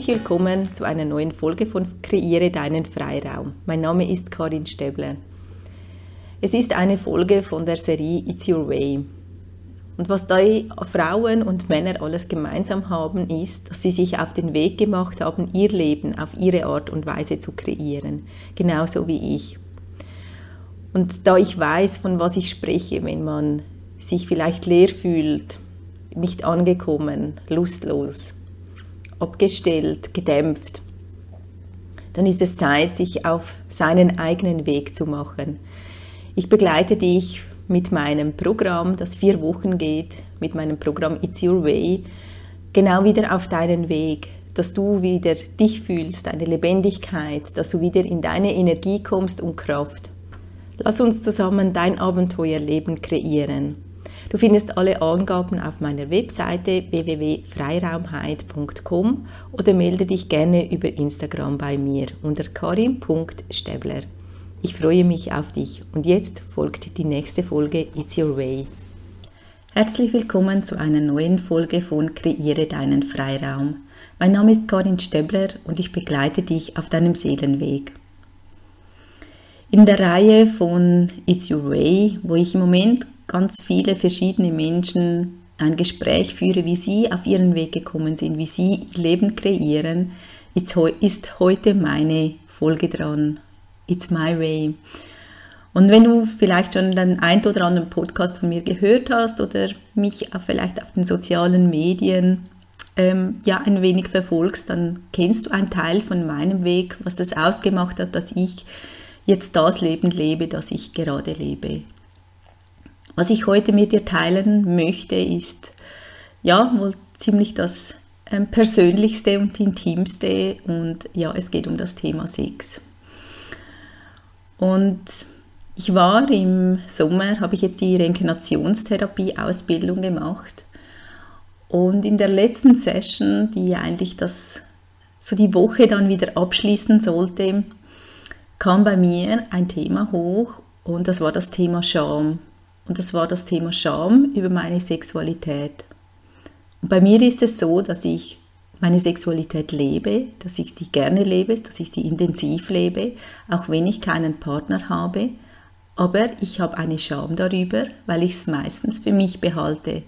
Herzlich willkommen zu einer neuen Folge von Kreiere deinen Freiraum. Mein Name ist Karin Stäbler. Es ist eine Folge von der Serie It's Your Way. Und was da Frauen und Männer alles gemeinsam haben, ist, dass sie sich auf den Weg gemacht haben, ihr Leben auf ihre Art und Weise zu kreieren. Genauso wie ich. Und da ich weiß, von was ich spreche, wenn man sich vielleicht leer fühlt, nicht angekommen, lustlos, abgestellt, gedämpft, dann ist es Zeit, sich auf seinen eigenen Weg zu machen. Ich begleite dich mit meinem Programm, das vier Wochen geht, mit meinem Programm It's Your Way, genau wieder auf deinen Weg, dass du wieder dich fühlst, deine Lebendigkeit, dass du wieder in deine Energie kommst und Kraft. Lass uns zusammen dein Abenteuerleben kreieren. Du findest alle Angaben auf meiner Webseite www.freiraumheit.com oder melde dich gerne über Instagram bei mir unter karim.stäbler. Ich freue mich auf dich und jetzt folgt die nächste Folge It's Your Way. Herzlich willkommen zu einer neuen Folge von Kreiere deinen Freiraum. Mein Name ist Karin Stäbler und ich begleite dich auf deinem Seelenweg. In der Reihe von It's Your Way, wo ich im Moment ganz viele verschiedene Menschen ein Gespräch führe, wie sie auf ihren Weg gekommen sind, wie sie Leben kreieren, ist heute meine Folge dran It's My Way. Und wenn du vielleicht schon den ein oder anderen Podcast von mir gehört hast oder mich auch vielleicht auf den sozialen Medien ähm, ja ein wenig verfolgst, dann kennst du einen Teil von meinem Weg, was das ausgemacht hat, dass ich jetzt das Leben lebe, das ich gerade lebe. Was ich heute mit dir teilen möchte, ist ja wohl ziemlich das ähm, Persönlichste und Intimste und ja, es geht um das Thema Sex. Und ich war im Sommer, habe ich jetzt die Reinkarnationstherapie-Ausbildung gemacht. Und in der letzten Session, die eigentlich das, so die Woche dann wieder abschließen sollte, kam bei mir ein Thema hoch und das war das Thema Scham. Und das war das Thema Scham über meine Sexualität. Und bei mir ist es so, dass ich meine Sexualität lebe, dass ich sie gerne lebe, dass ich sie intensiv lebe, auch wenn ich keinen Partner habe. Aber ich habe eine Scham darüber, weil ich es meistens für mich behalte.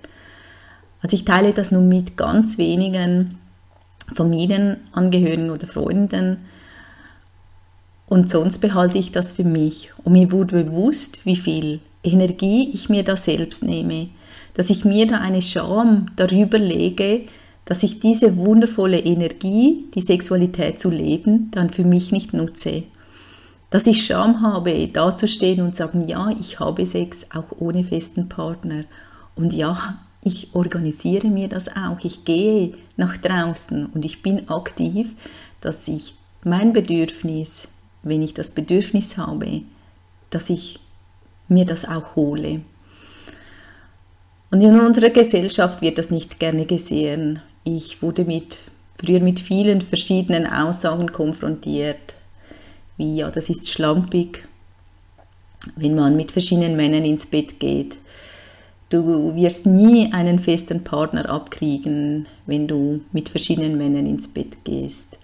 Also ich teile das nur mit ganz wenigen Familienangehörigen oder Freunden. Und sonst behalte ich das für mich. Und mir wurde bewusst, wie viel Energie ich mir da selbst nehme. Dass ich mir da eine Scham darüber lege, dass ich diese wundervolle Energie, die Sexualität zu leben, dann für mich nicht nutze. Dass ich Scham habe, dazustehen und sagen, ja, ich habe Sex auch ohne festen Partner. Und ja, ich organisiere mir das auch. Ich gehe nach draußen und ich bin aktiv, dass ich mein Bedürfnis, wenn ich das Bedürfnis habe, dass ich mir das auch hole. Und in unserer Gesellschaft wird das nicht gerne gesehen. Ich wurde mit, früher mit vielen verschiedenen Aussagen konfrontiert, wie ja, das ist schlampig, wenn man mit verschiedenen Männern ins Bett geht. Du wirst nie einen festen Partner abkriegen, wenn du mit verschiedenen Männern ins Bett gehst.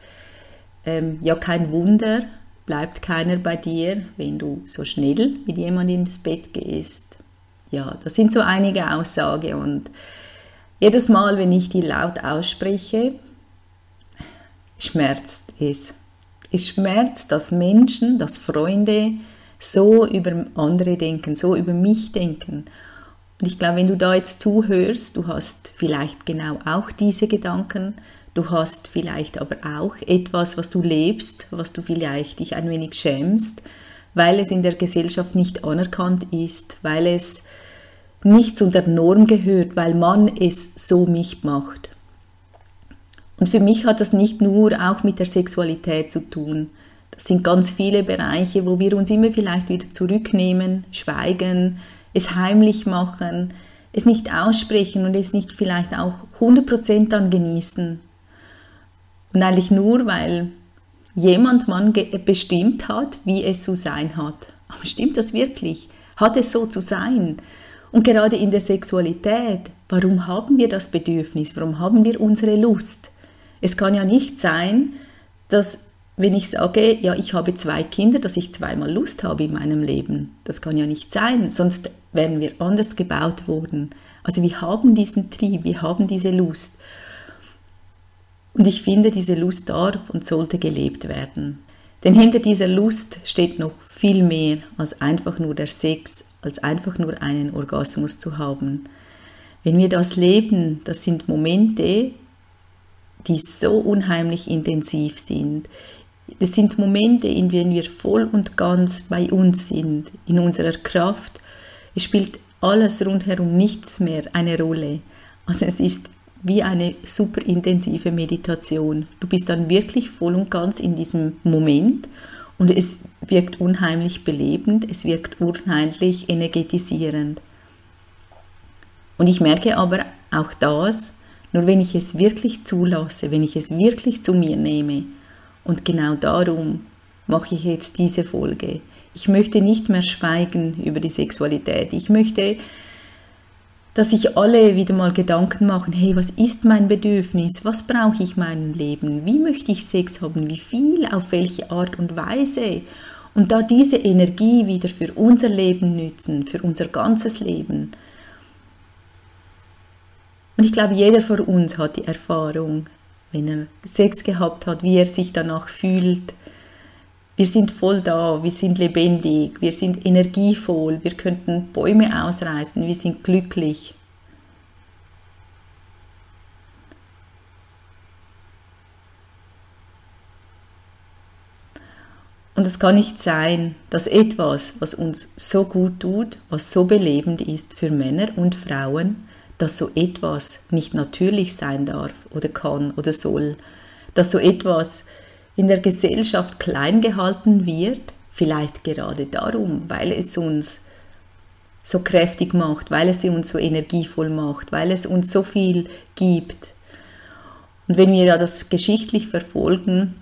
Ähm, ja, kein Wunder, bleibt keiner bei dir, wenn du so schnell mit jemandem ins Bett gehst. Ja, das sind so einige Aussagen und jedes Mal, wenn ich die laut ausspreche, schmerzt es. Es schmerzt, dass Menschen, dass Freunde so über andere denken, so über mich denken. Und ich glaube, wenn du da jetzt zuhörst, du hast vielleicht genau auch diese Gedanken, du hast vielleicht aber auch etwas, was du lebst, was du vielleicht dich ein wenig schämst, weil es in der Gesellschaft nicht anerkannt ist, weil es nicht zu der Norm gehört, weil man es so nicht macht. Und für mich hat das nicht nur auch mit der Sexualität zu tun. Das sind ganz viele Bereiche, wo wir uns immer vielleicht wieder zurücknehmen, schweigen, es heimlich machen, es nicht aussprechen und es nicht vielleicht auch 100% dann genießen. Und eigentlich nur, weil jemand man bestimmt hat, wie es zu sein hat. Aber stimmt das wirklich? Hat es so zu sein? Und gerade in der Sexualität, warum haben wir das Bedürfnis? Warum haben wir unsere Lust? Es kann ja nicht sein, dass wenn ich sage, ja, ich habe zwei Kinder, dass ich zweimal Lust habe in meinem Leben. Das kann ja nicht sein, sonst wären wir anders gebaut worden. Also wir haben diesen Trieb, wir haben diese Lust. Und ich finde, diese Lust darf und sollte gelebt werden. Denn hinter dieser Lust steht noch viel mehr als einfach nur der Sex, als einfach nur einen Orgasmus zu haben. Wenn wir das leben, das sind Momente, die so unheimlich intensiv sind. Das sind Momente, in denen wir voll und ganz bei uns sind, in unserer Kraft. Es spielt alles rundherum nichts mehr eine Rolle. Also es ist wie eine super intensive Meditation. Du bist dann wirklich voll und ganz in diesem Moment und es wirkt unheimlich belebend, es wirkt unheimlich energetisierend. Und ich merke aber auch das, nur wenn ich es wirklich zulasse, wenn ich es wirklich zu mir nehme. Und genau darum mache ich jetzt diese Folge. Ich möchte nicht mehr schweigen über die Sexualität. Ich möchte dass sich alle wieder mal Gedanken machen, hey, was ist mein Bedürfnis? Was brauche ich in meinem Leben? Wie möchte ich Sex haben? Wie viel? Auf welche Art und Weise? Und da diese Energie wieder für unser Leben nützen, für unser ganzes Leben. Und ich glaube, jeder von uns hat die Erfahrung, wenn er Sex gehabt hat, wie er sich danach fühlt, wir sind voll da, wir sind lebendig, wir sind energievoll, wir könnten Bäume ausreißen, wir sind glücklich. Und es kann nicht sein, dass etwas, was uns so gut tut, was so belebend ist für Männer und Frauen, dass so etwas nicht natürlich sein darf oder kann oder soll, dass so etwas in der Gesellschaft klein gehalten wird, vielleicht gerade darum, weil es uns so kräftig macht, weil es uns so energievoll macht, weil es uns so viel gibt. Und wenn wir ja das geschichtlich verfolgen,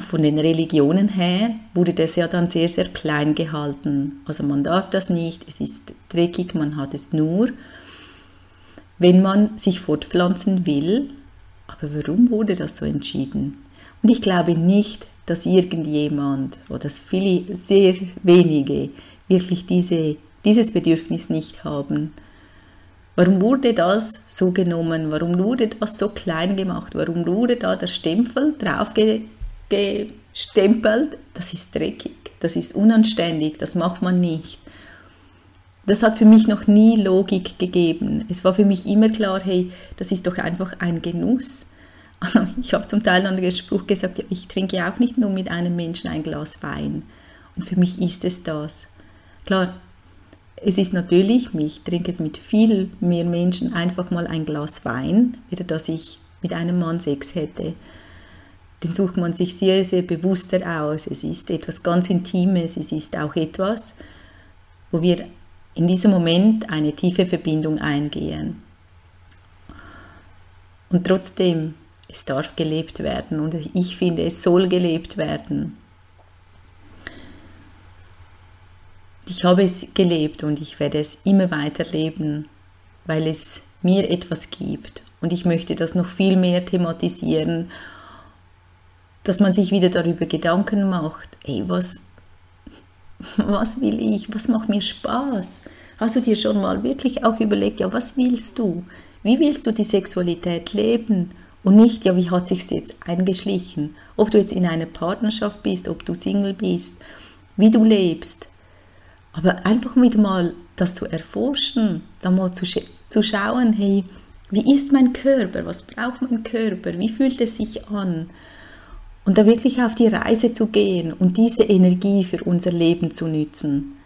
von den Religionen her, wurde das ja dann sehr, sehr klein gehalten. Also man darf das nicht, es ist dreckig, man hat es nur, wenn man sich fortpflanzen will. Aber warum wurde das so entschieden? Und ich glaube nicht, dass irgendjemand oder dass viele, sehr wenige wirklich diese, dieses Bedürfnis nicht haben. Warum wurde das so genommen? Warum wurde das so klein gemacht? Warum wurde da der Stempel drauf gestempelt? Das ist dreckig, das ist unanständig, das macht man nicht. Das hat für mich noch nie Logik gegeben. Es war für mich immer klar, hey, das ist doch einfach ein Genuss. Also ich habe zum Teil dann den Spruch gesagt, ja, ich trinke auch nicht nur mit einem Menschen ein Glas Wein. Und für mich ist es das. Klar, es ist natürlich, ich trinke mit viel mehr Menschen einfach mal ein Glas Wein, wieder dass ich mit einem Mann Sex hätte. Den sucht man sich sehr, sehr bewusster aus. Es ist etwas ganz Intimes, es ist auch etwas, wo wir in diesem Moment eine tiefe Verbindung eingehen. Und trotzdem es darf gelebt werden und ich finde, es soll gelebt werden. Ich habe es gelebt und ich werde es immer weiter leben, weil es mir etwas gibt und ich möchte das noch viel mehr thematisieren, dass man sich wieder darüber Gedanken macht, ey, was, was will ich, was macht mir Spaß? Hast du dir schon mal wirklich auch überlegt, ja, was willst du? Wie willst du die Sexualität leben? Und nicht, ja, wie hat sich jetzt eingeschlichen? Ob du jetzt in einer Partnerschaft bist, ob du Single bist, wie du lebst. Aber einfach wieder mal das zu erforschen, da mal zu, zu schauen, hey, wie ist mein Körper? Was braucht mein Körper? Wie fühlt es sich an? Und da wirklich auf die Reise zu gehen und diese Energie für unser Leben zu nützen.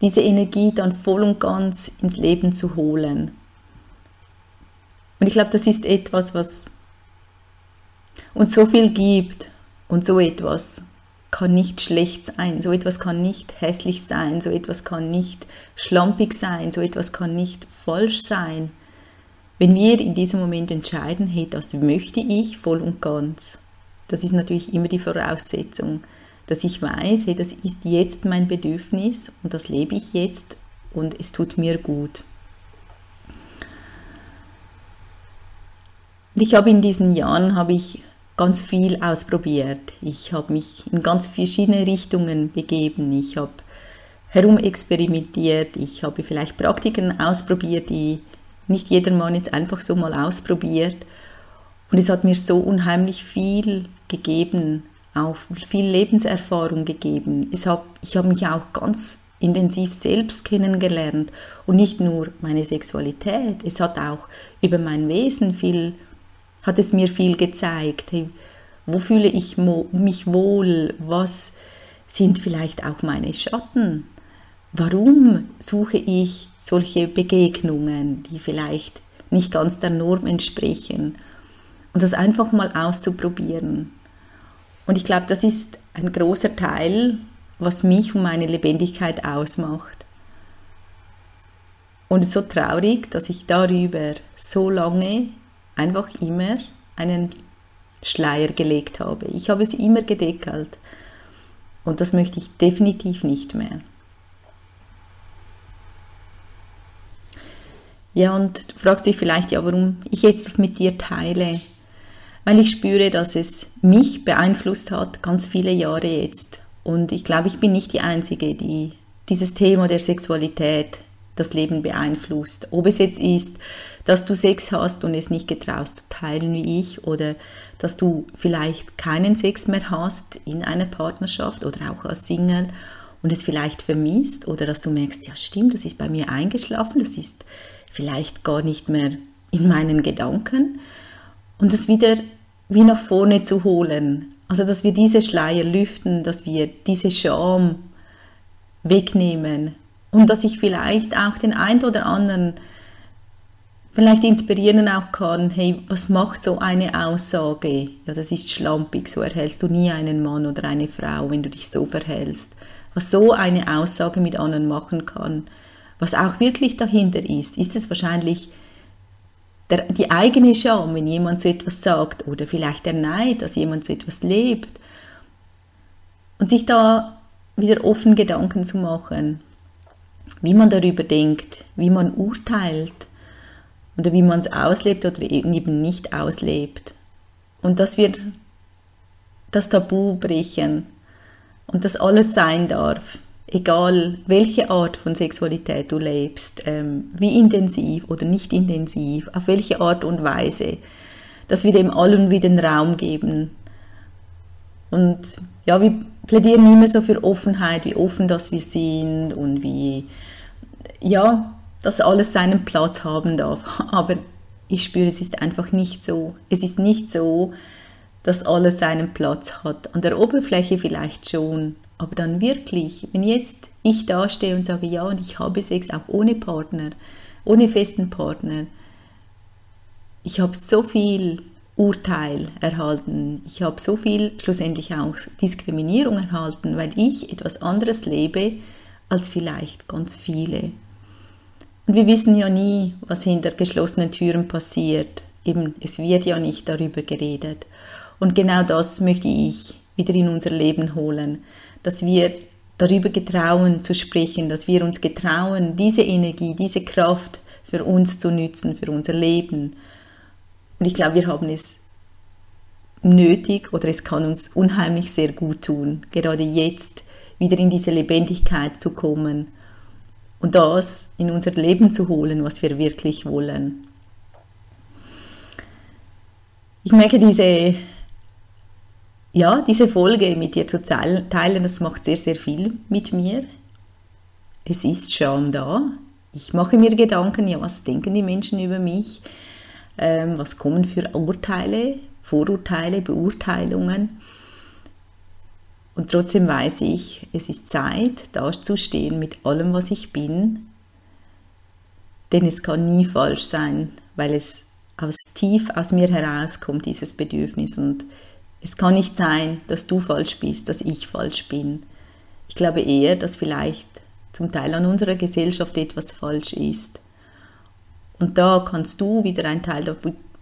Diese Energie dann voll und ganz ins Leben zu holen. Und ich glaube, das ist etwas, was und so viel gibt und so etwas kann nicht schlecht sein, so etwas kann nicht hässlich sein, so etwas kann nicht schlampig sein, so etwas kann nicht falsch sein. Wenn wir in diesem Moment entscheiden, hey, das möchte ich voll und ganz, das ist natürlich immer die Voraussetzung, dass ich weiß, hey, das ist jetzt mein Bedürfnis und das lebe ich jetzt und es tut mir gut. Ich habe in diesen Jahren habe ich ganz viel ausprobiert. Ich habe mich in ganz verschiedene Richtungen begeben. Ich habe herumexperimentiert. Ich habe vielleicht Praktiken ausprobiert, die nicht jedermann jetzt einfach so mal ausprobiert. Und es hat mir so unheimlich viel gegeben, auch viel Lebenserfahrung gegeben. Es hab, ich habe mich auch ganz intensiv selbst kennengelernt und nicht nur meine Sexualität. Es hat auch über mein Wesen viel, hat es mir viel gezeigt. Hey, wo fühle ich mich wohl? Was sind vielleicht auch meine Schatten? Warum suche ich solche Begegnungen, die vielleicht nicht ganz der Norm entsprechen? Und das einfach mal auszuprobieren. Und ich glaube, das ist ein großer Teil, was mich und meine Lebendigkeit ausmacht. Und es ist so traurig, dass ich darüber so lange einfach immer einen Schleier gelegt habe. Ich habe es immer gedeckelt. Und das möchte ich definitiv nicht mehr. Ja, und du fragst dich vielleicht, ja, warum ich jetzt das mit dir teile. Weil ich spüre, dass es mich beeinflusst hat, ganz viele Jahre jetzt. Und ich glaube, ich bin nicht die Einzige, die dieses Thema der Sexualität das Leben beeinflusst. Ob es jetzt ist, dass du Sex hast und es nicht getraust zu teilen wie ich oder dass du vielleicht keinen Sex mehr hast in einer Partnerschaft oder auch als Single und es vielleicht vermisst oder dass du merkst, ja stimmt, das ist bei mir eingeschlafen, das ist vielleicht gar nicht mehr in meinen Gedanken und das wieder wie nach vorne zu holen. Also dass wir diese Schleier lüften, dass wir diese Scham wegnehmen und dass ich vielleicht auch den einen oder anderen vielleicht inspirieren auch kann, hey, was macht so eine Aussage? Ja, das ist schlampig, so erhältst du nie einen Mann oder eine Frau, wenn du dich so verhältst. Was so eine Aussage mit anderen machen kann, was auch wirklich dahinter ist, ist es wahrscheinlich der, die eigene Scham, wenn jemand so etwas sagt, oder vielleicht der Neid, dass jemand so etwas lebt. Und sich da wieder offen Gedanken zu machen, wie man darüber denkt, wie man urteilt oder wie man es auslebt oder eben nicht auslebt. Und dass wir das Tabu brechen und dass alles sein darf egal welche Art von Sexualität du lebst, ähm, wie intensiv oder nicht intensiv, auf welche Art und Weise, dass wir dem allen wieder den Raum geben. Und ja, wir plädieren immer so für Offenheit, wie offen das wir sind und wie, ja, dass alles seinen Platz haben darf. Aber ich spüre, es ist einfach nicht so. Es ist nicht so, dass alles seinen Platz hat. An der Oberfläche vielleicht schon, aber dann wirklich, wenn jetzt ich dastehe und sage, ja, und ich habe Sex auch ohne Partner, ohne festen Partner, ich habe so viel Urteil erhalten, ich habe so viel schlussendlich auch Diskriminierung erhalten, weil ich etwas anderes lebe als vielleicht ganz viele. Und wir wissen ja nie, was hinter geschlossenen Türen passiert. Eben, es wird ja nicht darüber geredet. Und genau das möchte ich wieder in unser Leben holen dass wir darüber getrauen zu sprechen, dass wir uns getrauen, diese Energie, diese Kraft für uns zu nützen, für unser Leben. Und ich glaube, wir haben es nötig oder es kann uns unheimlich sehr gut tun, gerade jetzt wieder in diese Lebendigkeit zu kommen und das in unser Leben zu holen, was wir wirklich wollen. Ich merke diese ja, diese Folge mit dir zu teilen, das macht sehr, sehr viel mit mir. Es ist schon da. Ich mache mir Gedanken, ja, was denken die Menschen über mich? Ähm, was kommen für Urteile, Vorurteile, Beurteilungen? Und trotzdem weiß ich, es ist Zeit, da zu stehen mit allem, was ich bin. Denn es kann nie falsch sein, weil es aus tief aus mir herauskommt, dieses Bedürfnis. Und es kann nicht sein, dass du falsch bist, dass ich falsch bin. Ich glaube eher, dass vielleicht zum Teil an unserer Gesellschaft etwas falsch ist. Und da kannst du wieder einen Teil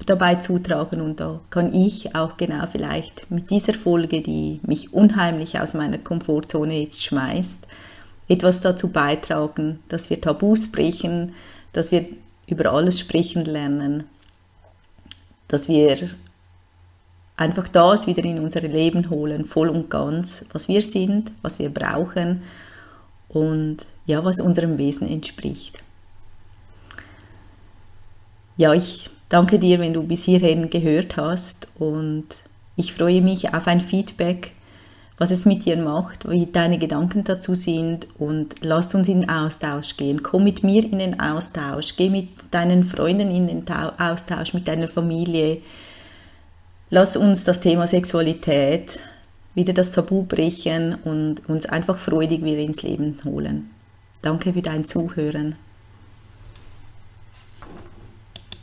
dabei zutragen und da kann ich auch genau vielleicht mit dieser Folge, die mich unheimlich aus meiner Komfortzone jetzt schmeißt, etwas dazu beitragen, dass wir Tabus brechen, dass wir über alles sprechen lernen dass wir einfach das wieder in unser Leben holen, voll und ganz, was wir sind, was wir brauchen und ja, was unserem Wesen entspricht. Ja, ich danke dir, wenn du bis hierhin gehört hast und ich freue mich auf ein Feedback, was es mit dir macht, wie deine Gedanken dazu sind und lasst uns in den Austausch gehen. Komm mit mir in den Austausch, geh mit deinen Freunden in den Austausch, mit deiner Familie. Lass uns das Thema Sexualität wieder das Tabu brechen und uns einfach freudig wieder ins Leben holen. Danke für dein Zuhören.